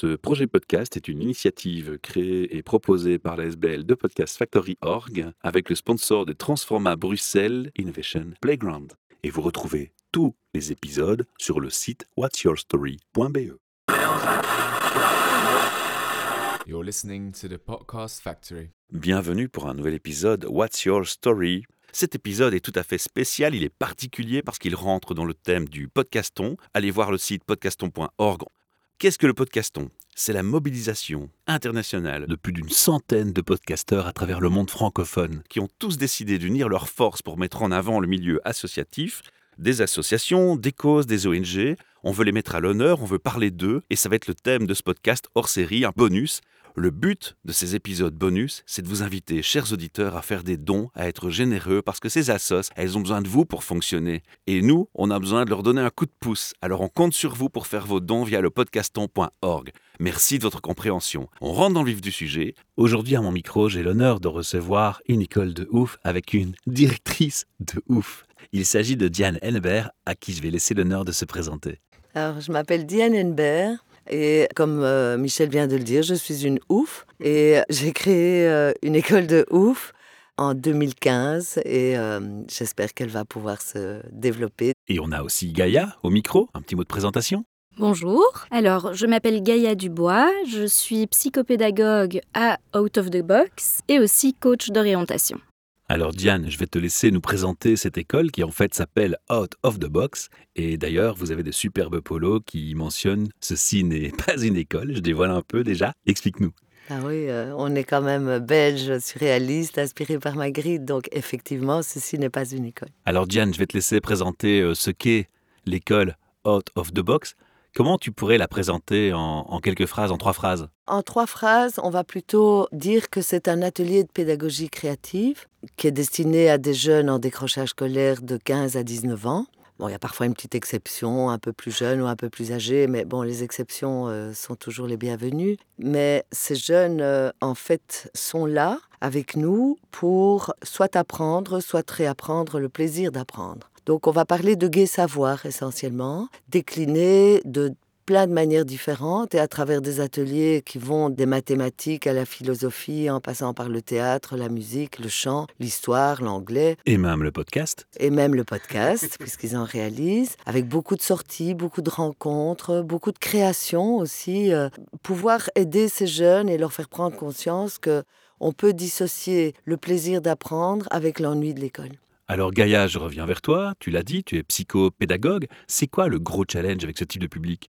Ce projet podcast est une initiative créée et proposée par la SBL de Podcast Factory Org avec le sponsor de Transforma Bruxelles Innovation Playground. Et vous retrouvez tous les épisodes sur le site whatsyourstory.be. You're listening to the Podcast Factory. Bienvenue pour un nouvel épisode What's Your Story cet épisode est tout à fait spécial, il est particulier parce qu'il rentre dans le thème du podcaston. Allez voir le site podcaston.org. Qu'est-ce que le podcaston? C'est la mobilisation internationale de plus d'une centaine de podcasteurs à travers le monde francophone qui ont tous décidé d'unir leurs forces pour mettre en avant le milieu associatif, des associations, des causes, des ONG. On veut les mettre à l'honneur, on veut parler d'eux et ça va être le thème de ce podcast hors série, un bonus le but de ces épisodes bonus, c'est de vous inviter, chers auditeurs, à faire des dons, à être généreux, parce que ces assos, elles ont besoin de vous pour fonctionner. Et nous, on a besoin de leur donner un coup de pouce. Alors on compte sur vous pour faire vos dons via le podcaston.org. Merci de votre compréhension. On rentre dans le vif du sujet. Aujourd'hui, à mon micro, j'ai l'honneur de recevoir une école de ouf avec une directrice de ouf. Il s'agit de Diane Henbert, à qui je vais laisser l'honneur de se présenter. Alors, je m'appelle Diane Henbert. Et comme euh, Michel vient de le dire, je suis une ouf. Et j'ai créé euh, une école de ouf en 2015 et euh, j'espère qu'elle va pouvoir se développer. Et on a aussi Gaïa au micro. Un petit mot de présentation? Bonjour, alors je m'appelle Gaïa Dubois, je suis psychopédagogue à Out of the Box et aussi coach d'orientation. Alors Diane, je vais te laisser nous présenter cette école qui en fait s'appelle Out of the Box. Et d'ailleurs, vous avez de superbes polos qui mentionnent ceci n'est pas une école. Je dévoile un peu déjà. Explique-nous. Ah oui, euh, on est quand même belge, surréaliste, inspiré par Magritte. Donc effectivement, ceci n'est pas une école. Alors Diane, je vais te laisser présenter euh, ce qu'est l'école Out of the Box. Comment tu pourrais la présenter en, quelques phrases, en trois phrases? En trois phrases, on va plutôt dire que c'est un atelier de pédagogie créative qui est destiné à des jeunes en décrochage scolaire de 15 à 19 ans. Bon, il y a parfois une petite exception, un peu plus jeune ou un peu plus âgé, mais bon, les exceptions euh, sont toujours les bienvenues. Mais ces jeunes, euh, en fait, sont là avec nous pour soit apprendre, soit réapprendre le plaisir d'apprendre. Donc on va parler de gai savoir essentiellement, décliné de plein de manières différentes et à travers des ateliers qui vont des mathématiques à la philosophie en passant par le théâtre, la musique, le chant, l'histoire, l'anglais. Et même le podcast. Et même le podcast, puisqu'ils en réalisent, avec beaucoup de sorties, beaucoup de rencontres, beaucoup de créations aussi. Euh, pouvoir aider ces jeunes et leur faire prendre conscience que on peut dissocier le plaisir d'apprendre avec l'ennui de l'école. Alors Gaïa, je reviens vers toi. Tu l'as dit, tu es psychopédagogue. C'est quoi le gros challenge avec ce type de public?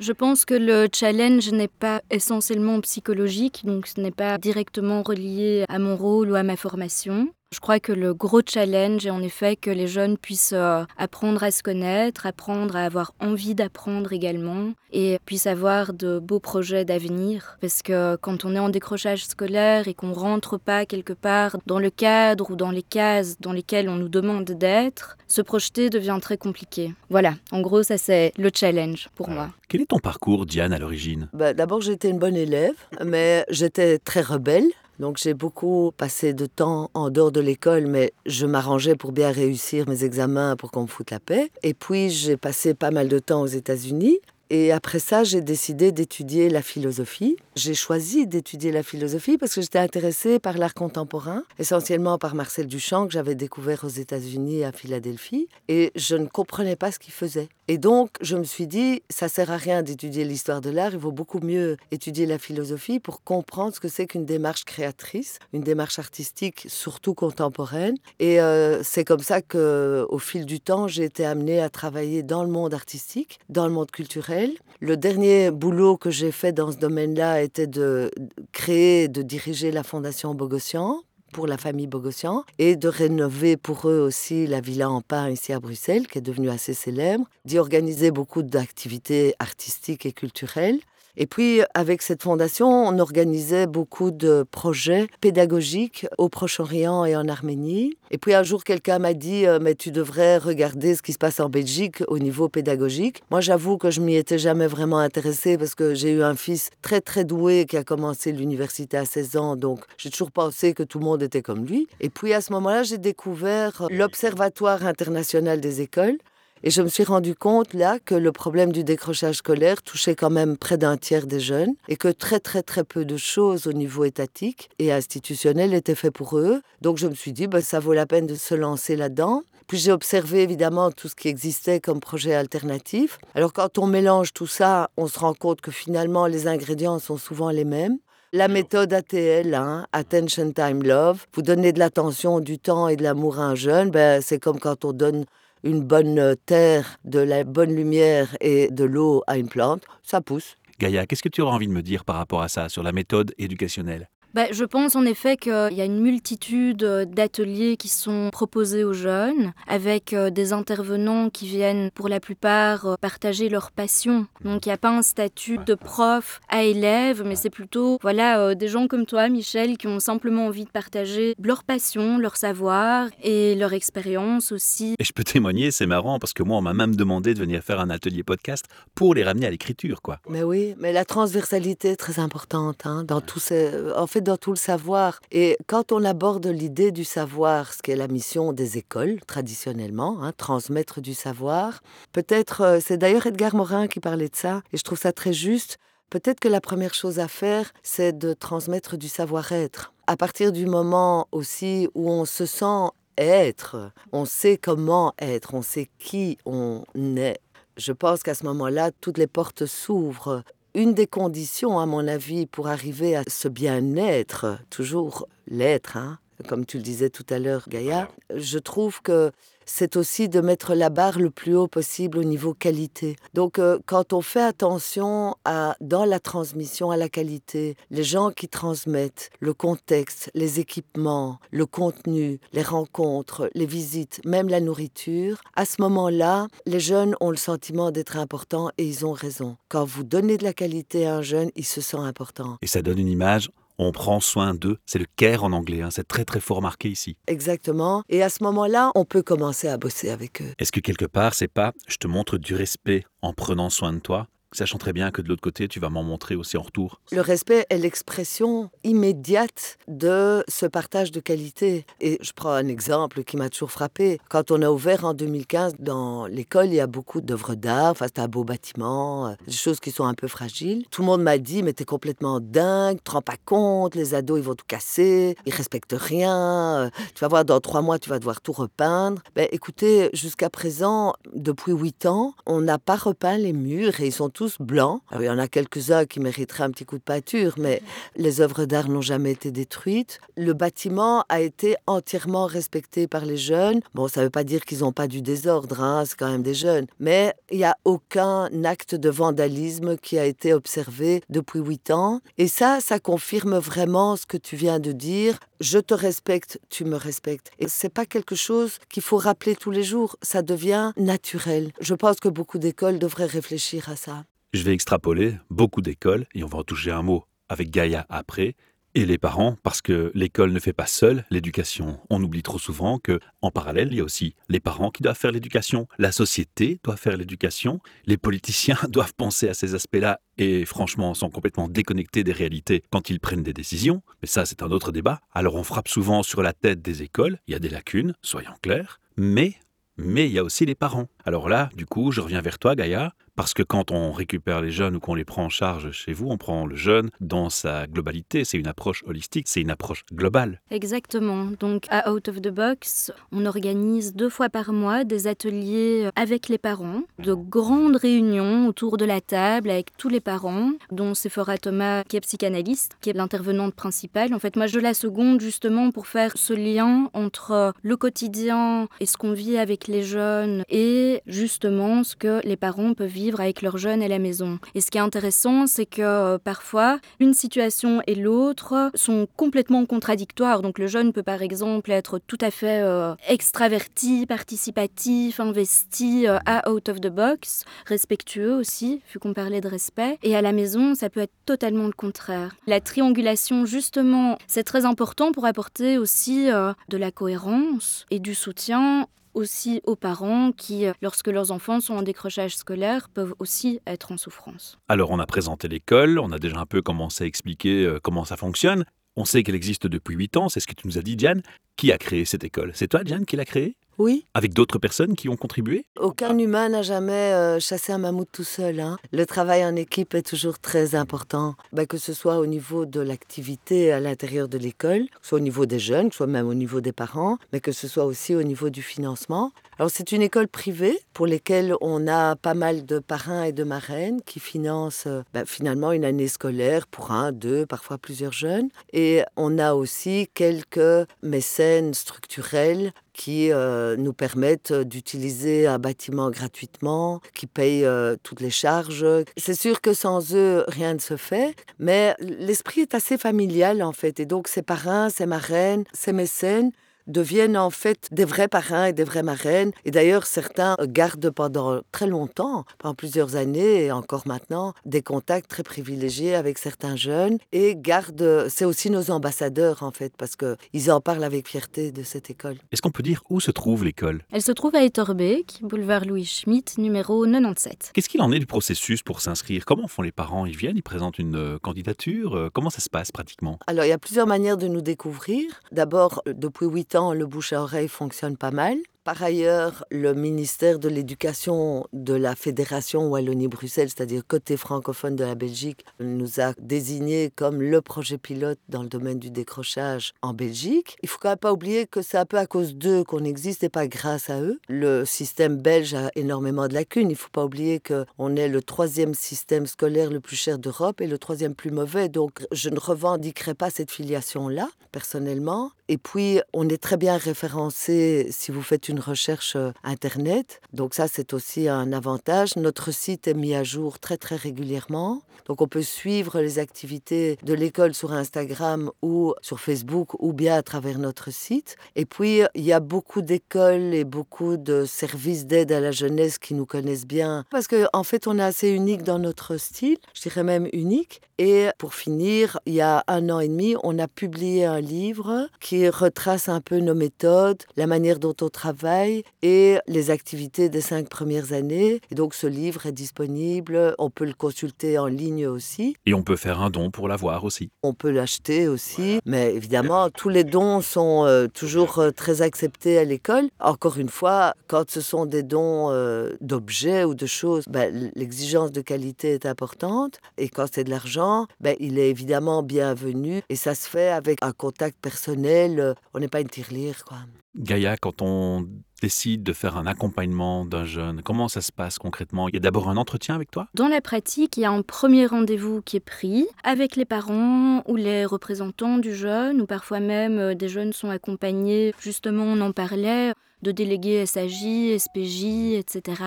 Je pense que le challenge n'est pas essentiellement psychologique, donc ce n'est pas directement relié à mon rôle ou à ma formation. Je crois que le gros challenge est en effet que les jeunes puissent euh, apprendre à se connaître, apprendre à avoir envie d'apprendre également et puissent avoir de beaux projets d'avenir. Parce que quand on est en décrochage scolaire et qu'on rentre pas quelque part dans le cadre ou dans les cases dans lesquelles on nous demande d'être, se projeter devient très compliqué. Voilà, en gros, ça c'est le challenge pour moi. Quel est ton parcours, Diane, à l'origine? Bah, D'abord, j'étais une bonne élève, mais j'étais très rebelle. Donc j'ai beaucoup passé de temps en dehors de l'école, mais je m'arrangeais pour bien réussir mes examens pour qu'on me foute la paix. Et puis j'ai passé pas mal de temps aux États-Unis. Et après ça, j'ai décidé d'étudier la philosophie. J'ai choisi d'étudier la philosophie parce que j'étais intéressée par l'art contemporain, essentiellement par Marcel Duchamp que j'avais découvert aux États-Unis à Philadelphie, et je ne comprenais pas ce qu'il faisait. Et donc, je me suis dit, ça sert à rien d'étudier l'histoire de l'art, il vaut beaucoup mieux étudier la philosophie pour comprendre ce que c'est qu'une démarche créatrice, une démarche artistique, surtout contemporaine. Et euh, c'est comme ça que, au fil du temps, j'ai été amenée à travailler dans le monde artistique, dans le monde culturel. Le dernier boulot que j'ai fait dans ce domaine-là était de créer, de diriger la Fondation Bogossian pour la famille Bogossian et de rénover pour eux aussi la villa en pain ici à Bruxelles, qui est devenue assez célèbre, d'y organiser beaucoup d'activités artistiques et culturelles. Et puis, avec cette fondation, on organisait beaucoup de projets pédagogiques au Proche-Orient et en Arménie. Et puis, un jour, quelqu'un m'a dit euh, Mais tu devrais regarder ce qui se passe en Belgique au niveau pédagogique. Moi, j'avoue que je m'y étais jamais vraiment intéressée parce que j'ai eu un fils très, très doué qui a commencé l'université à 16 ans. Donc, j'ai toujours pensé que tout le monde était comme lui. Et puis, à ce moment-là, j'ai découvert l'Observatoire international des écoles Et je me suis rendu compte là que le problème du décrochage scolaire touchait quand même près d'un tiers des jeunes et que très très très peu de choses au niveau étatique et institutionnel étaient faites pour eux. Donc je me suis dit, bah, ça vaut la peine de se lancer là-dedans. Puis j'ai observé évidemment tout ce qui existait comme projet alternatif. Alors quand on mélange tout ça, on se rend compte que finalement les ingrédients sont souvent les mêmes. La méthode ATL, hein, Attention Time Love, vous donnez de l'attention, du temps et de l'amour à un jeune, ben, c'est comme quand on donne une bonne terre, de la bonne lumière et de l'eau à une plante, ça pousse. Gaïa, qu'est-ce que tu auras envie de me dire par rapport à ça, sur la méthode éducationnelle? Bah, je pense en effet qu'il y a une multitude euh, d'ateliers qui sont proposés aux jeunes, avec euh, des intervenants qui viennent pour la plupart euh, partager leur passion. Donc il n'y a pas un statut de prof à élève, mais c'est plutôt voilà, des gens comme toi, Michel, qui ont simplement envie de partager leur passion, leur savoir et leur expérience aussi. Et je peux témoigner, c'est marrant, parce que moi, on m'a même demandé de venir faire un atelier podcast pour les ramener à l'écriture. quoi. Mais oui, mais la transversalité est très importante hein, dans tous ces... En fait, dans tout le savoir. Et quand on aborde l'idée du savoir, ce qui est la mission des écoles traditionnellement, hein, transmettre du savoir, peut-être, euh, c'est d'ailleurs Edgar Morin qui parlait de ça, et je trouve ça très juste. Peut-être que la première chose à faire, c'est de transmettre du savoir-être. À partir du moment aussi où on se sent être, on sait comment être, on sait qui on est. Je pense qu'à ce moment-là, toutes les portes s'ouvrent une des conditions, à mon avis, pour arriver à ce bien-être, toujours l'être, hein, comme tu le disais tout à l'heure, Gaïa, je trouve que c'est aussi de mettre la barre le plus haut possible au niveau qualité. Donc, euh, quand on fait attention à, dans la transmission à la qualité, les gens qui transmettent, le contexte, les équipements, le contenu, les rencontres, les visites, même la nourriture, à ce moment-là, les jeunes ont le sentiment d'être importants et ils ont raison. Quand vous donnez de la qualité à un jeune, il se sent important. Et ça donne une image on prend soin d'eux. C'est le care en anglais, hein. c'est très très fort marqué ici. Exactement. Et à ce moment-là, on peut commencer à bosser avec eux. Est-ce que quelque part, c'est pas je te montre du respect en prenant soin de toi sachant très bien que de l'autre côté, tu vas m'en montrer aussi en retour. Le respect est l'expression immédiate de ce partage de qualité. Et je prends un exemple qui m'a toujours frappé. Quand on a ouvert en 2015 dans l'école, il y a beaucoup d'œuvres d'art. Enfin, c'est un beau bâtiment, euh, des choses qui sont un peu fragiles. Tout le monde m'a dit, mais t'es complètement dingue, tu te rends pas compte, les ados, ils vont tout casser, ils respectent rien. Euh, tu vas voir, dans trois mois, tu vas devoir tout repeindre. Ben, écoutez, jusqu'à présent, depuis huit ans, on n'a pas repeint les murs et ils sont tous blancs. il y en a quelques-uns qui mériteraient un petit coup de peinture, mais les œuvres d'art n'ont jamais été détruites. Le bâtiment a été entièrement respecté par les jeunes. Bon, ça ne veut pas dire qu'ils n'ont pas du désordre, hein, c'est quand même des jeunes. Mais il n'y a aucun acte de vandalisme qui a été observé depuis huit ans. Et ça, ça confirme vraiment ce que tu viens de dire. Je te respecte, tu me respectes. Et c'est pas quelque chose qu'il faut rappeler tous les jours. Ça devient naturel. Je pense que beaucoup d'écoles devraient réfléchir à ça. Je vais extrapoler beaucoup d'écoles, et on va en toucher un mot avec Gaïa après, et les parents, parce que l'école ne fait pas seule l'éducation. On oublie trop souvent que, en parallèle, il y a aussi les parents qui doivent faire l'éducation, la société doit faire l'éducation, les politiciens doivent penser à ces aspects-là et franchement sont complètement déconnectés des réalités quand ils prennent des décisions. Mais ça, c'est un autre débat. Alors on frappe souvent sur la tête des écoles, il y a des lacunes, soyons clairs, mais mais il y a aussi les parents. Alors là, du coup, je reviens vers toi, Gaïa. Parce que quand on récupère les jeunes ou qu'on les prend en charge chez vous, on prend le jeune dans sa globalité. C'est une approche holistique, c'est une approche globale. Exactement. Donc à Out of the Box, on organise deux fois par mois des ateliers avec les parents, de grandes réunions autour de la table avec tous les parents, dont Sephora Thomas qui est psychanalyste, qui est l'intervenante principale. En fait, moi je la seconde justement pour faire ce lien entre le quotidien et ce qu'on vit avec les jeunes et justement ce que les parents peuvent vivre avec leurs jeunes à la maison. Et ce qui est intéressant, c'est que euh, parfois, une situation et l'autre sont complètement contradictoires. Donc le jeune peut par exemple être tout à fait euh, extraverti, participatif, investi, euh, à out of the box, respectueux aussi, vu qu'on parlait de respect. Et à la maison, ça peut être totalement le contraire. La triangulation, justement, c'est très important pour apporter aussi de la cohérence et du soutien aussi aux parents qui, euh, lorsque leurs enfants sont en décrochage scolaire, peuvent aussi être en souffrance. Alors on a présenté l'école, on a déjà un peu commencé à expliquer euh, comment ça fonctionne. On sait qu'elle existe depuis 8 ans, c'est ce que tu nous as dit, Diane. Qui a créé cette école? C'est toi, Diane, qui l'a créée? Oui, Avec d'autres personnes qui ont contribué? Aucun humain n'a jamais euh, chassé un mammouth tout seul. hein. Le travail en équipe est toujours très important, Ben, que ce soit au niveau de l'activité à l'intérieur de l'école, que ce soit au niveau des jeunes, que ce soit même au niveau des parents, mais que ce soit aussi au niveau du financement. Alors c'est une école privée pour laquelle on a pas mal de parrains et de marraines qui financent euh, ben, finalement une année scolaire pour un, deux, parfois plusieurs jeunes. Et on a aussi quelques mécènes structurels qui euh, nous permettent d'utiliser un bâtiment gratuitement, qui payent euh, toutes les charges. C'est sûr que sans eux, rien ne se fait, mais l'esprit est assez familial en fait. Et donc ces parrains, ces marraines, ces mécènes deviennent en fait des vrais parrains et des vraies marraines. Et d'ailleurs, certains gardent pendant très longtemps, pendant plusieurs années et encore maintenant, des contacts très privilégiés avec certains jeunes et gardent, c'est aussi nos ambassadeurs en fait, parce qu'ils en parlent avec fierté de cette école. Est-ce qu'on peut dire où se trouve l'école? Elle se trouve à Etterbeek, boulevard Louis Schmitt, numéro 97. Qu'est-ce qu'il en est du processus pour s'inscrire? Comment font les parents? Ils viennent, ils présentent une euh, candidature euh, Comment ça se passe pratiquement? Alors, il y a plusieurs manières de nous découvrir. D'abord, euh, depuis 8 le bouche à oreille fonctionne pas mal. Par ailleurs, le ministère de l'Éducation de la Fédération Wallonie-Bruxelles, c'est-à-dire côté francophone de la Belgique, nous a désigné comme le projet pilote dans le domaine du décrochage en Belgique. Il faut quand même pas oublier que c'est un peu à cause d'eux qu'on existe et pas grâce à eux. Le système belge a énormément de lacunes. Il faut pas oublier qu'on est le troisième système scolaire le plus cher d'Europe et le troisième plus mauvais. Donc, je ne revendiquerai pas cette filiation-là, personnellement. Et puis, on est très bien référencé si vous faites une recherche euh, Internet. Donc ça, c'est aussi un avantage. Notre site est mis à jour très, très régulièrement. Donc on peut suivre les activités de l'école sur Instagram ou sur Facebook ou bien à travers notre site. Et puis, il y a beaucoup d'écoles et beaucoup de services d'aide à la jeunesse qui nous connaissent bien. Parce qu'en en fait, on est assez unique dans notre style. Je dirais même unique. Et pour finir, il y a un an et demi, on a publié un livre qui retrace un peu nos méthodes, la manière dont on travaille et les activités des cinq premières années. Et donc ce livre est disponible, on peut le consulter en ligne aussi, Et on peut faire un don pour l'avoir aussi. on peut l'acheter aussi, mais évidemment tous les dons sont euh, toujours euh, très acceptés à l'école. Encore une fois, quand ce sont des dons euh, d'objets ou de choses, ben, l'exigence de qualité est importante et quand c'est de l'argent, ben, il est évidemment bienvenu et ça se fait avec un contact personnel. euh, On n'est pas une tirelire, quoi. Gaïa, quand on décide de faire un accompagnement d'un jeune, comment ça se passe concrètement? Il y a d'abord un entretien avec toi? Dans la pratique, il y a un premier rendez-vous qui est pris avec les parents ou les représentants du jeune, ou parfois même euh, des jeunes sont accompagnés, justement on en parlait, de délégués SAJ, SPJ, etc.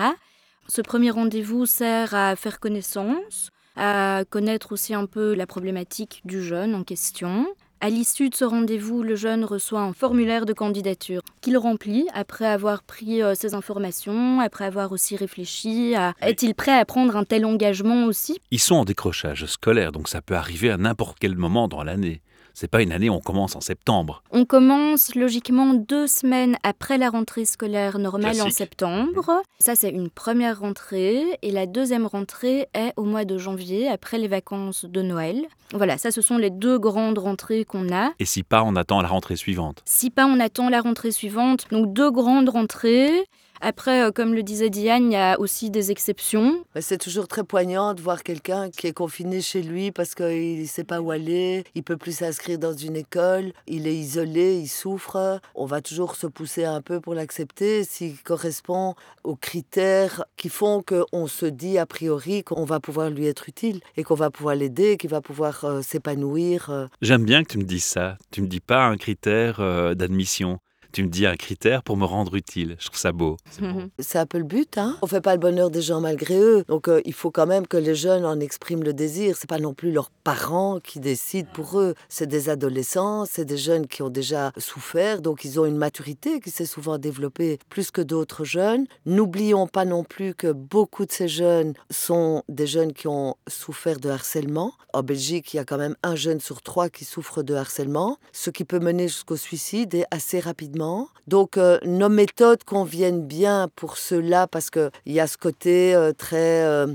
Ce premier rendez-vous sert à faire connaissance, à connaître aussi un peu la problématique du jeune en question. À l'issue de ce rendez-vous, le jeune reçoit un formulaire de candidature qu'il remplit après avoir pris euh, ses informations, après avoir aussi réfléchi à est-il prêt à prendre un tel engagement aussi? Ils sont en décrochage scolaire, donc ça peut arriver à n'importe quel moment dans l'année. C'est pas une année où on commence en septembre. On commence logiquement deux semaines après la rentrée scolaire normale en septembre. Ça, c'est une première rentrée. Et la deuxième rentrée est au mois de janvier, après les vacances de Noël. Voilà, ça, ce sont les deux grandes rentrées qu'on a. Et si pas, on attend la rentrée suivante. Si pas, on attend la rentrée suivante. Donc deux grandes rentrées. Après, euh, comme le disait Diane, il y a aussi des exceptions. Mais c'est toujours très poignant de voir quelqu'un qui est confiné chez lui parce qu'il ne sait pas où aller, il peut plus s'inscrire dans une école, il est isolé, il souffre. On va toujours se pousser un peu pour l'accepter s'il correspond aux critères qui font qu'on se dit a priori qu'on va pouvoir lui être utile et qu'on va pouvoir l'aider, qu'il va pouvoir euh, s'épanouir. euh. J'aime bien que tu me dises ça. Tu me dis pas un critère euh, d'admission. Tu me dis un critère pour me rendre utile. Je trouve ça beau. C'est un peu le but, hein. On fait pas le bonheur des gens malgré eux. Donc euh, il faut quand même que les jeunes en expriment le désir. C'est pas non plus leurs parents qui décident pour eux. C'est des adolescents, c'est des jeunes qui ont déjà souffert, donc ils ont une maturité qui s'est souvent développée plus que d'autres jeunes. N'oublions pas non plus que beaucoup de ces jeunes sont des jeunes qui ont souffert de harcèlement. En Belgique, il y a quand même un jeune sur trois qui souffre de harcèlement, ce qui peut mener jusqu'au suicide et assez rapidement Donc euh, nos méthodes conviennent bien pour cela parce qu'il y a ce côté euh, très euh,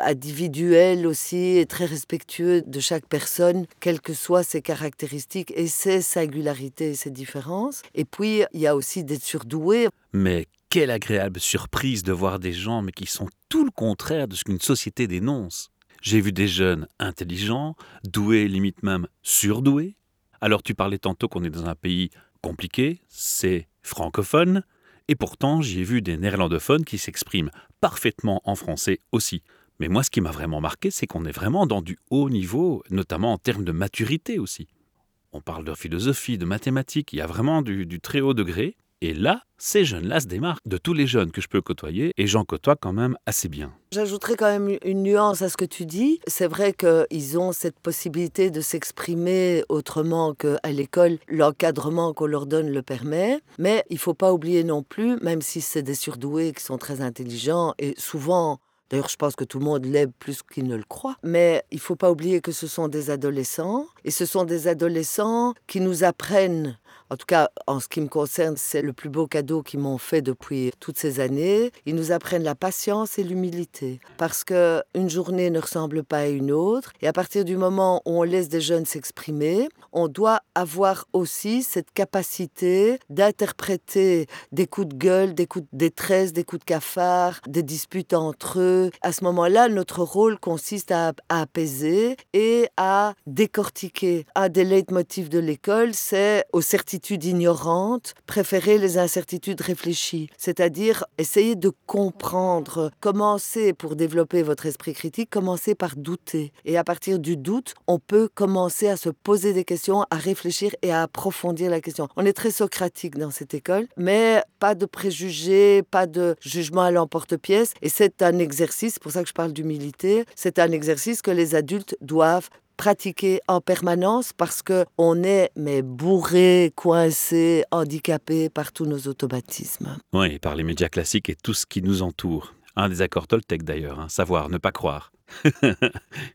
individuel aussi et très respectueux de chaque personne, quelles que soient ses caractéristiques et ses singularités et ses différences. Et puis il y a aussi d'être surdoué. Mais quelle agréable surprise de voir des gens mais qui sont tout le contraire de ce qu'une société dénonce. J'ai vu des jeunes intelligents, doués, limite même surdoués. Alors tu parlais tantôt qu'on est dans un pays compliqué, c'est francophone, et pourtant j'y ai vu des néerlandophones qui s'expriment parfaitement en français aussi. Mais moi ce qui m'a vraiment marqué, c'est qu'on est vraiment dans du haut niveau, notamment en termes de maturité aussi. On parle de philosophie, de mathématiques, il y a vraiment du, du très haut degré. Et là, ces jeunes-là se démarquent de tous les jeunes que je peux côtoyer, et j'en côtoie quand même assez bien. J'ajouterais quand même une nuance à ce que tu dis. C'est vrai qu'ils ont cette possibilité de s'exprimer autrement qu'à l'école. L'encadrement qu'on leur donne le permet. Mais il ne faut pas oublier non plus, même si c'est des surdoués qui sont très intelligents et souvent D'ailleurs, je pense que tout le monde l'aime plus qu'il ne le croit. Mais il ne faut pas oublier que ce sont des adolescents. Et ce sont des adolescents qui nous apprennent en tout cas, en ce qui me concerne, c'est le plus beau cadeau qu'ils m'ont fait depuis toutes ces années. Ils nous apprennent la patience et l'humilité. Parce que une journée ne ressemble pas à une autre. Et à partir du moment où on laisse des jeunes s'exprimer, on doit avoir aussi cette capacité d'interpréter des coups de gueule, des coups de détresse, des coups de cafard, des disputes entre eux. À ce moment-là, notre rôle consiste à, à apaiser et à décortiquer. Un des leitmotifs de l'école, c'est aux certitudes ignorantes, préférer les incertitudes réfléchies, c'est-à-dire essayer de comprendre, commencer pour développer votre esprit critique, commencer par douter. Et à partir du doute, on peut commencer à se poser des questions, à réfléchir et à approfondir la question. On est très socratique dans cette école, mais pas de préjugés, pas de jugement à l'emporte-pièce. Et c'est un exercice, pour ça que je parle d'humilité, c'est un exercice que les adultes doivent pratiquer en permanence parce que on est mais bourré, coincé, handicapé par tous nos automatismes. Oui, par les médias classiques et tout ce qui nous entoure. Un des accords Toltec d'ailleurs, hein, savoir, ne pas croire.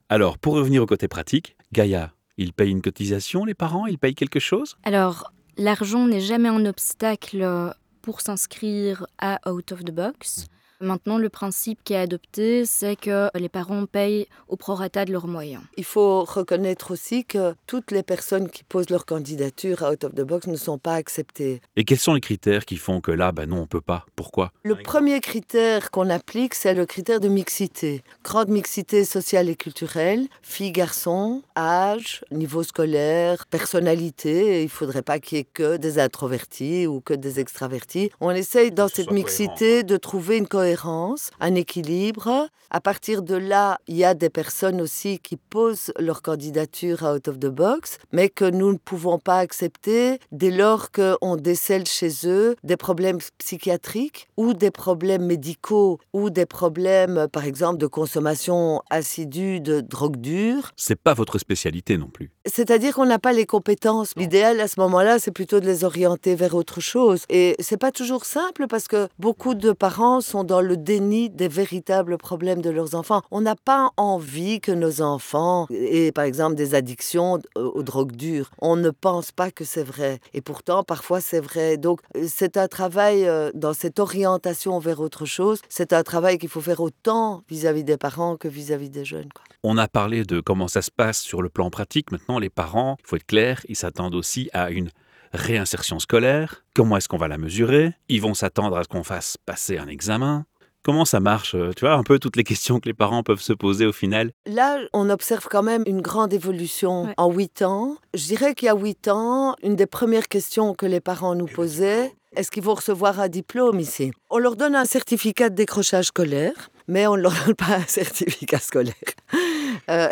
Alors, pour revenir au côté pratique, Gaïa, ils payent une cotisation, les parents Ils payent quelque chose? Alors, l'argent n'est jamais un obstacle pour s'inscrire à Out of the Box. Maintenant, le principe qui est adopté, c'est que les parents payent au prorata de leurs moyens. Il faut reconnaître aussi que toutes les personnes qui posent leur candidature à Out of the Box ne sont pas acceptées. Et quels sont les critères qui font que là, ben non, on peut pas? Pourquoi? Le premier critère qu'on applique, c'est le critère de mixité. Grande mixité sociale et culturelle, filles, garçons, âge, niveau scolaire, personnalité. Il faudrait pas qu'il y ait que des introvertis ou que des extravertis. On essaye dans cette mixité de trouver une cohérence un équilibre. À partir de là, il y a des personnes aussi qui posent leur candidature à Out of the Box, mais que nous ne pouvons pas accepter dès lors qu'on décèle chez eux des problèmes psychiatriques ou des problèmes médicaux ou des problèmes, par exemple, de consommation assidue de drogue dure. C'est pas votre spécialité non plus. C'est-à-dire qu'on n'a pas les compétences. L'idéal à ce moment-là, c'est plutôt de les orienter vers autre chose. Et c'est pas toujours simple parce que beaucoup de parents sont dans le déni des véritables problèmes de leurs enfants. On n'a pas envie que nos enfants aient, par exemple, des addictions aux drogues dures. On ne pense pas que c'est vrai. Et pourtant, parfois, c'est vrai. Donc, c'est un travail euh, dans cette orientation vers autre chose. C'est un travail qu'il faut faire autant vis-à-vis des parents que vis-à-vis des jeunes. On a parlé de comment ça se passe sur le plan pratique. Maintenant, les parents, il faut être clair, ils s'attendent aussi à une réinsertion scolaire, comment est-ce qu'on va la mesurer Ils vont s'attendre à ce qu'on fasse passer un examen. Comment ça marche euh, Tu vois, un peu toutes les questions que les parents peuvent se poser au final. Là, on observe quand même une grande évolution en huit ans. Je dirais qu'il y a huit ans, une des premières questions que les parents nous posaient, est-ce qu'ils vont recevoir un diplôme ici? On leur donne un certificat de décrochage scolaire, mais on ne leur donne pas un certificat scolaire. Euh,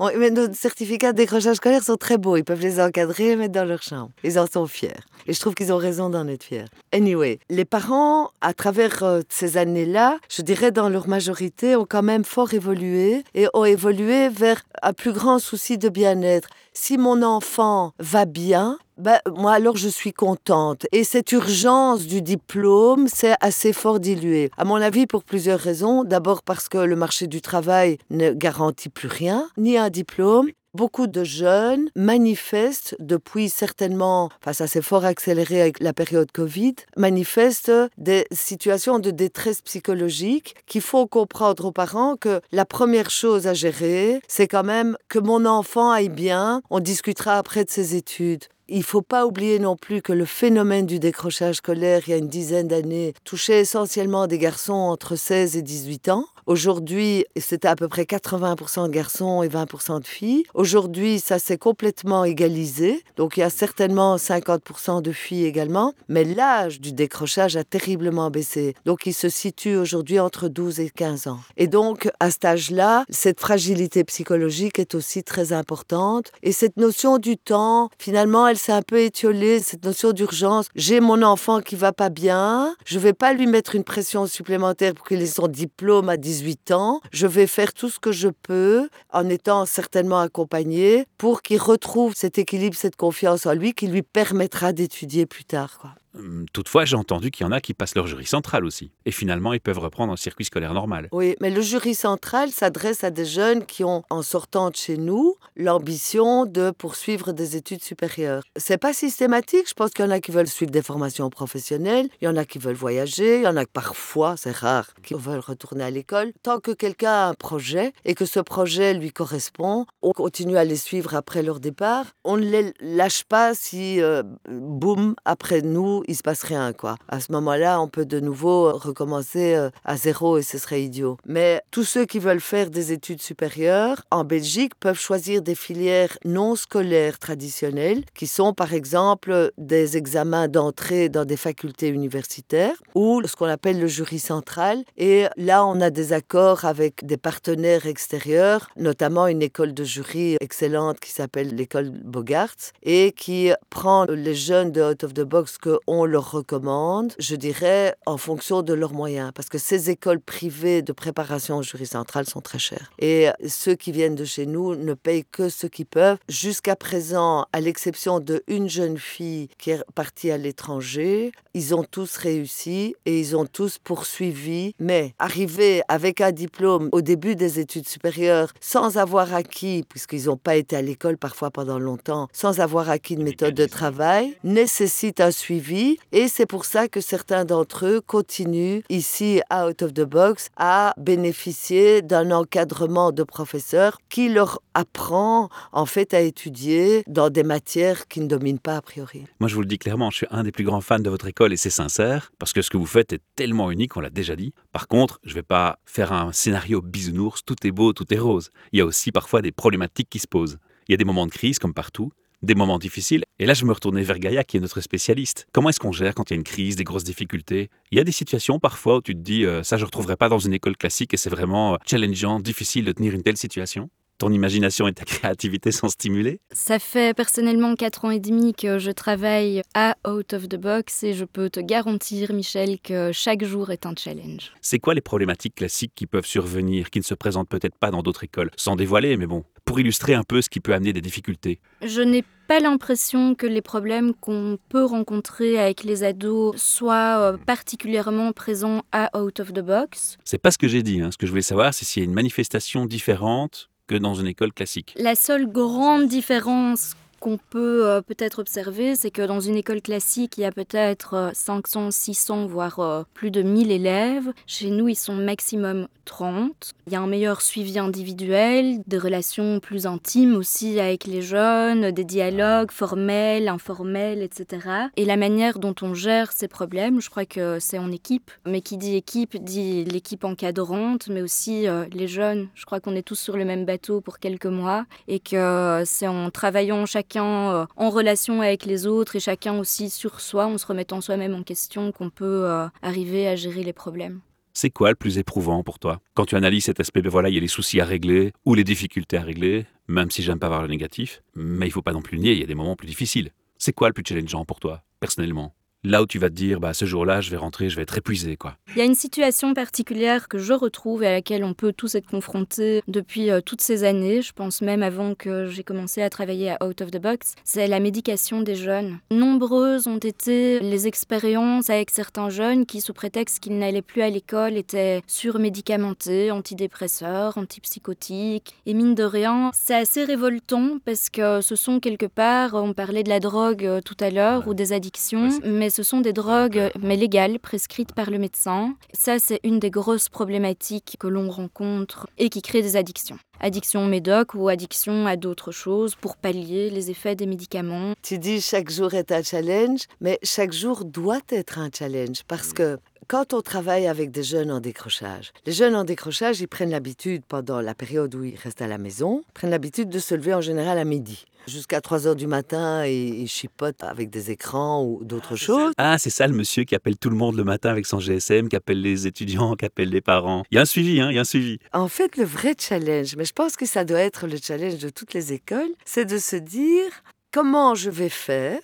mais nos certificats de décrochage scolaire sont très beaux. Ils peuvent les encadrer et mettre dans leur chambre. Ils en sont fiers. Et je trouve qu'ils ont raison d'en être fiers. Anyway, les parents, à travers euh, ces années-là, je dirais dans leur majorité, ont quand même fort évolué et ont évolué vers un plus grand souci de bien-être. Si mon enfant va bien, ben, moi alors je suis contente. Et cette urgence du diplôme, c'est assez fort dilué. À mon avis, pour plusieurs raisons. D'abord parce que le marché du travail ne garantit plus rien, ni un diplôme, Beaucoup de jeunes manifestent depuis certainement, enfin ça s'est fort accéléré avec la période Covid, manifestent des situations de détresse psychologique qu'il faut comprendre aux parents que la première chose à gérer, c'est quand même que mon enfant aille bien. On discutera après de ses études. Il faut pas oublier non plus que le phénomène du décrochage scolaire, il y a une dizaine d'années, touchait essentiellement des garçons entre 16 et 18 ans. Aujourd'hui, c'était à peu près 80% de garçons et 20% de filles. Aujourd'hui, ça s'est complètement égalisé. Donc, il y a certainement 50% de filles également. Mais l'âge du décrochage a terriblement baissé. Donc, il se situe aujourd'hui entre 12 et 15 ans. Et donc, à cet âge-là, cette fragilité psychologique est aussi très importante. Et cette notion du temps, finalement, elle s'est un peu étiolée. Cette notion d'urgence. J'ai mon enfant qui va pas bien. Je vais pas lui mettre une pression supplémentaire pour qu'il ait son diplôme à 18 ans, je vais faire tout ce que je peux en étant certainement accompagné pour qu'il retrouve cet équilibre, cette confiance en lui qui lui permettra d'étudier plus tard. Hum, toutefois, j'ai entendu qu'il y en a qui passent leur jury central aussi. Et finalement, ils peuvent reprendre un circuit scolaire normal. Oui, mais le jury central s'adresse à des jeunes qui ont, en sortant de chez nous, l'ambition de poursuivre des études supérieures. C'est pas systématique. Je pense qu'il y en a qui veulent suivre des formations professionnelles, il y en a qui veulent voyager, il y en a parfois, c'est rare, qui veulent retourner à l'école. Tant que quelqu'un a un projet et que ce projet lui correspond, on continue à les suivre après leur départ. On ne les lâche pas si, euh, boum, après nous, il se passe rien, quoi. À ce moment-là, on peut de nouveau recommencer euh, à zéro et ce serait idiot. Mais tous ceux qui veulent faire des études supérieures en Belgique peuvent choisir des filières non scolaires traditionnelles, qui sont par exemple des examens d'entrée dans des facultés universitaires ou ce qu'on appelle le jury central. Et là, on a des accords avec des partenaires extérieurs, notamment une école de jury excellente qui s'appelle l'école Bogart et qui prend les jeunes de Out of the Box que on leur recommande, je dirais, en fonction de leurs moyens. Parce que ces écoles privées de préparation au jury central sont très chères. Et ceux qui viennent de chez nous ne payent que ce qu'ils peuvent. Jusqu'à présent, à l'exception d'une jeune fille qui est partie à l'étranger, ils ont tous réussi et ils ont tous poursuivi. Mais arriver avec un diplôme au début des études supérieures sans avoir acquis, puisqu'ils n'ont pas été à l'école parfois pendant longtemps, sans avoir acquis de méthode de travail, nécessite un suivi et c'est pour ça que certains d'entre eux continuent ici à Out of the Box à bénéficier d'un encadrement de professeurs qui leur apprend en fait à étudier dans des matières qui ne dominent pas a priori. Moi je vous le dis clairement, je suis un des plus grands fans de votre école et c'est sincère parce que ce que vous faites est tellement unique, on l'a déjà dit. Par contre, je ne vais pas faire un scénario bisounours, tout est beau, tout est rose. Il y a aussi parfois des problématiques qui se posent. Il y a des moments de crise comme partout, des moments difficiles. Et là, je me retournais vers Gaïa, qui est notre spécialiste. Comment est-ce qu'on gère quand il y a une crise, des grosses difficultés? Il y a des situations parfois où tu te dis, euh, ça, je ne retrouverai pas dans une école classique et c'est vraiment euh, challengeant, difficile de tenir une telle situation ton imagination et ta créativité sont stimulées? Ça fait personnellement 4 ans et demi que je travaille à Out of the Box et je peux te garantir, Michel, que chaque jour est un challenge. C'est quoi les problématiques classiques qui peuvent survenir, qui ne se présentent peut-être pas dans d'autres écoles? Sans dévoiler, mais bon, pour illustrer un peu ce qui peut amener des difficultés. Je n'ai pas l'impression que les problèmes qu'on peut rencontrer avec les ados soient euh, particulièrement présents à Out of the Box. C'est pas ce que j'ai dit. Hein. Ce que je voulais savoir, c'est s'il y a une manifestation différente que dans une école classique. La seule grande différence qu'on peut euh, peut-être observer, c'est que dans une école classique, il y a peut-être 500, euh, 600, voire euh, plus de 1000 élèves. Chez nous, ils sont maximum 30. Il y a un meilleur suivi individuel, des relations plus intimes aussi avec les jeunes, des dialogues formels, informels, etc. Et la manière dont on gère ces problèmes, je crois que c'est en équipe. Mais qui dit équipe dit l'équipe encadrante, mais aussi les jeunes. Je crois qu'on est tous sur le même bateau pour quelques mois et que c'est en travaillant chacun chacun euh, en relation avec les autres et chacun aussi sur soi, en se remettant soi-même en question, qu'on peut euh, arriver à gérer les problèmes. C'est quoi le plus éprouvant pour toi? Quand tu analyses cet aspect, ben voilà, il y a les soucis à régler ou les difficultés à régler, même si j'aime pas voir le négatif, mais il faut pas non plus nier, il y a des moments plus difficiles. C'est quoi le plus challengeant pour toi, personnellement? Là où tu vas te dire, bah, ce jour-là, je vais rentrer, je vais être épuisé, quoi. Il y a une situation particulière que je retrouve et à laquelle on peut tous être confrontés depuis euh, toutes ces années, je pense même avant que j'ai commencé à travailler à Out of the Box, c'est la médication des jeunes. Nombreuses ont été les expériences avec certains jeunes qui, sous prétexte qu'ils n'allaient plus à l'école, étaient surmédicamentés, antidépresseurs, antipsychotiques. Et mine de rien, c'est assez révoltant parce que ce sont quelque part, on parlait de la drogue euh, tout à l'heure ou des addictions, mais ce sont des drogues mais légales, prescrites par le médecin. Ça, c'est une des grosses problématiques que l'on rencontre et qui crée des addictions. Addiction au médoc ou addiction à d'autres choses pour pallier les effets des médicaments. Tu dis chaque jour est un challenge, mais chaque jour doit être un challenge parce que quand on travaille avec des jeunes en décrochage, les jeunes en décrochage, ils prennent l'habitude, pendant la période où ils restent à la maison, prennent l'habitude de se lever en général à midi. Jusqu'à 3 heures du matin, et ils chipotent avec des écrans ou d'autres choses. Ah, c'est ça le monsieur qui appelle tout le monde le matin avec son GSM, qui appelle les étudiants, qui appelle les parents. Il y a un suivi, hein, il y a un suivi. En fait, le vrai challenge, mais je pense que ça doit être le challenge de toutes les écoles, c'est de se dire comment je vais faire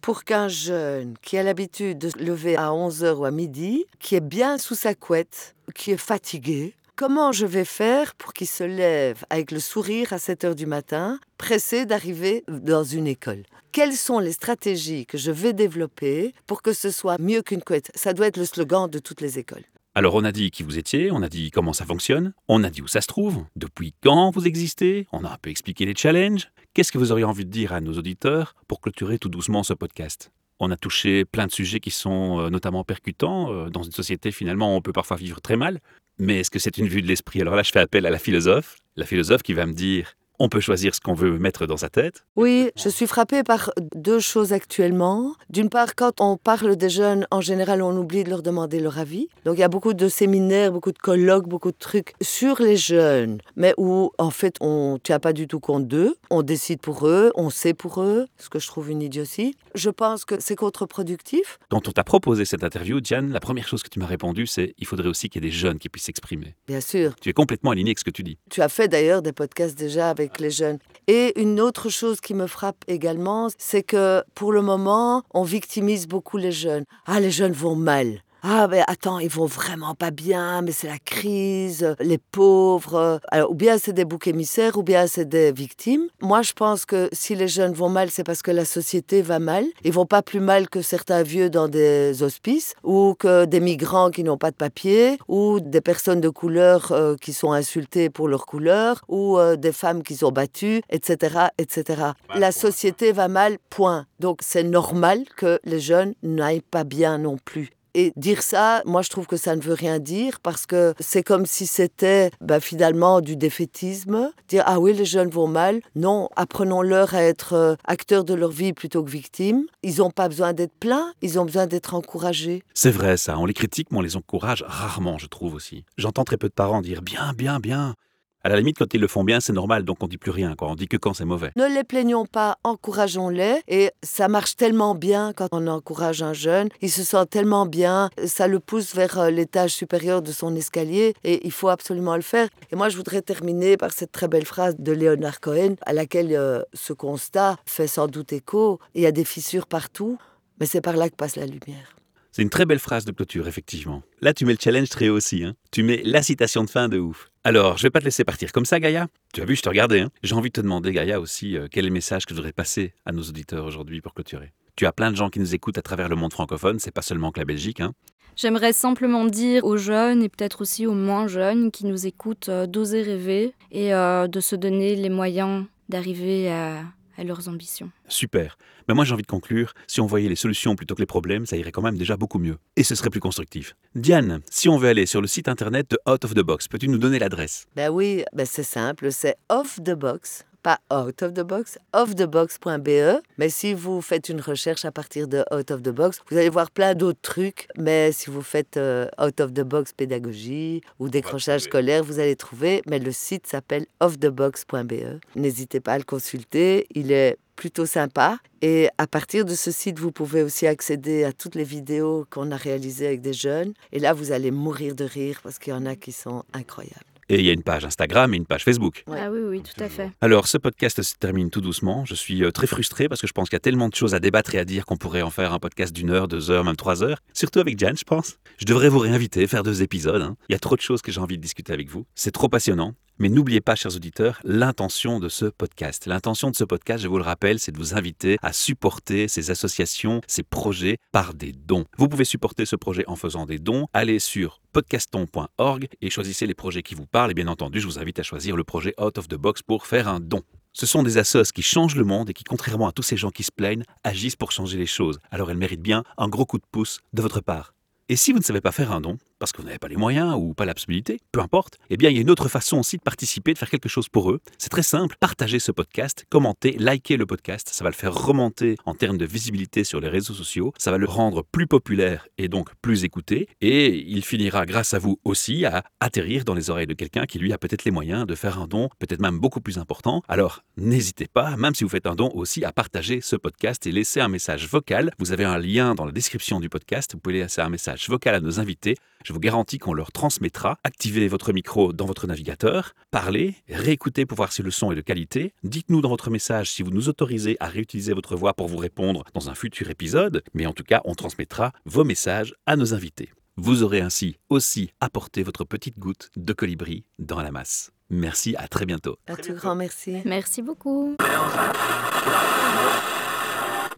pour qu'un jeune qui a l'habitude de se lever à 11h ou à midi, qui est bien sous sa couette, qui est fatigué, comment je vais faire pour qu'il se lève avec le sourire à 7h du matin, pressé d'arriver dans une école? Quelles sont les stratégies que je vais développer pour que ce soit mieux qu'une couette? Ça doit être le slogan de toutes les écoles. Alors on a dit qui vous étiez, on a dit comment ça fonctionne, on a dit où ça se trouve, depuis quand vous existez, on a un peu expliqué les challenges. Qu'est-ce que vous auriez envie de dire à nos auditeurs pour clôturer tout doucement ce podcast? On a touché plein de sujets qui sont euh, notamment percutants. Euh, dans une société, finalement, on peut parfois vivre très mal. Mais est-ce que c'est une vue de l'esprit? Alors là, je fais appel à la philosophe. La philosophe qui va me dire on peut choisir ce qu'on veut mettre dans sa tête. Oui, je suis frappée par deux choses actuellement. D'une part, quand on parle des jeunes, en général, on oublie de leur demander leur avis. Donc il y a beaucoup de séminaires, beaucoup de colloques, beaucoup de trucs sur les jeunes, mais où en fait on ne tient pas du tout compte d'eux. On décide pour eux, on sait pour eux, ce que je trouve une idiotie. Je pense que c'est contre-productif. Quand on t'a proposé cette interview, Diane, la première chose que tu m'as répondu, c'est il faudrait aussi qu'il y ait des jeunes qui puissent s'exprimer. Bien sûr. Tu es complètement aligné avec ce que tu dis. Tu as fait d'ailleurs des podcasts déjà avec les jeunes. Et une autre chose qui me frappe également, c'est que pour le moment, on victimise beaucoup les jeunes. Ah, les jeunes vont mal. Ah, mais attends, ils vont vraiment pas bien, mais c'est la crise, les pauvres. Alors, ou bien c'est des boucs émissaires, ou bien c'est des victimes. Moi, je pense que si les jeunes vont mal, c'est parce que la société va mal. Ils vont pas plus mal que certains vieux dans des hospices, ou que des migrants qui n'ont pas de papier, ou des personnes de couleur euh, qui sont insultées pour leur couleur, ou euh, des femmes qui sont battues, etc., etc. La société va mal, point. Donc, c'est normal que les jeunes n'aillent pas bien non plus. Et dire ça, moi je trouve que ça ne veut rien dire parce que c'est comme si c'était bah, finalement du défaitisme. Dire ah oui les jeunes vont mal. Non, apprenons-leur à être euh, acteurs de leur vie plutôt que victimes. Ils n'ont pas besoin d'être pleins, ils ont besoin d'être encouragés. C'est vrai ça, on les critique mais on les encourage rarement je trouve aussi. J'entends très peu de parents dire bien, bien, bien. À la limite, quand ils le font bien, c'est normal, donc on dit plus rien. Quoi. On dit que quand c'est mauvais. Ne les plaignons pas, encourageons-les. Et ça marche tellement bien quand on encourage un jeune. Il se sent tellement bien, ça le pousse vers euh, l'étage supérieur de son escalier et il faut absolument le faire. Et moi, je voudrais terminer par cette très belle phrase de Leonard Cohen, à laquelle euh, ce constat fait sans doute écho. Il y a des fissures partout, mais c'est par là que passe la lumière. C'est une très belle phrase de clôture, effectivement. Là, tu mets le challenge très haut aussi. Hein. Tu mets la citation de fin de ouf. Alors, je vais pas te laisser partir comme ça, Gaïa. Tu as vu, je te regardais. Hein. J'ai envie de te demander, Gaïa, aussi, euh, quel est le message que je voudrais passer à nos auditeurs aujourd'hui pour clôturer. Tu as plein de gens qui nous écoutent à travers le monde francophone, c'est pas seulement que la Belgique. Hein. J'aimerais simplement dire aux jeunes et peut-être aussi aux moins jeunes qui nous écoutent euh, d'oser rêver et euh, de se donner les moyens d'arriver à, à leurs ambitions. Super. Mais moi j'ai envie de conclure, si on voyait les solutions plutôt que les problèmes, ça irait quand même déjà beaucoup mieux. Et ce serait plus constructif. Diane, si on veut aller sur le site internet de Out of the Box, peux-tu nous donner l'adresse? Ben oui, ben c'est simple, c'est off the box, pas out of the box, offthebox.be. Mais si vous faites une recherche à partir de out of the box, vous allez voir plein d'autres trucs. Mais si vous faites euh, out of the box pédagogie ou décrochage scolaire, vous allez trouver. Mais le site s'appelle offthebox.be. N'hésitez pas à le consulter. Il est plutôt sympa. Et à partir de ce site, vous pouvez aussi accéder à toutes les vidéos qu'on a réalisées avec des jeunes. Et là, vous allez mourir de rire parce qu'il y en a qui sont incroyables. Et il y a une page Instagram et une page Facebook. Ouais. Ah oui, oui, tout à fait. Alors, ce podcast se termine tout doucement. Je suis euh, très frustré parce que je pense qu'il y a tellement de choses à débattre et à dire qu'on pourrait en faire un podcast d'une heure, deux heures, même trois heures. Surtout avec Jen, je pense. Je devrais vous réinviter, faire deux épisodes. hein. Il y a trop de choses que j'ai envie de discuter avec vous. C'est trop passionnant. Mais n'oubliez pas, chers auditeurs, l'intention de ce podcast. L'intention de ce podcast, je vous le rappelle, c'est de vous inviter à supporter ces associations, ces projets par des dons. Vous pouvez supporter ce projet en faisant des dons. Allez sur podcaston.org et choisissez les projets qui vous parlent. Et bien entendu, je vous invite à choisir le projet Out of the Box pour faire un don. Ce sont des assos qui changent le monde et qui, contrairement à tous ces gens qui se plaignent, agissent pour changer les choses. Alors elles méritent bien un gros coup de pouce de votre part. Et si vous ne savez pas faire un don, parce que vous n'avez pas les moyens ou pas la possibilité, peu importe, eh bien il y a une autre façon aussi de participer, de faire quelque chose pour eux. C'est très simple, partagez ce podcast, commentez, likez le podcast, ça va le faire remonter en termes de visibilité sur les réseaux sociaux, ça va le rendre plus populaire et donc plus écouté, et il finira grâce à vous aussi à atterrir dans les oreilles de quelqu'un qui lui a peut-être les moyens de faire un don, peut-être même beaucoup plus important. Alors n'hésitez pas, même si vous faites un don aussi, à partager ce podcast et laisser un message vocal. Vous avez un lien dans la description du podcast, vous pouvez laisser un message vocal à nos invités. Je vous garantis qu'on leur transmettra. Activez votre micro dans votre navigateur, parlez, réécoutez pour voir si le son est de qualité. Dites-nous dans votre message si vous nous autorisez à réutiliser votre voix pour vous répondre dans un futur épisode. Mais en tout cas, on transmettra vos messages à nos invités. Vous aurez ainsi aussi apporté votre petite goutte de colibri dans la masse. Merci, à très bientôt. Un tout grand merci. Merci beaucoup.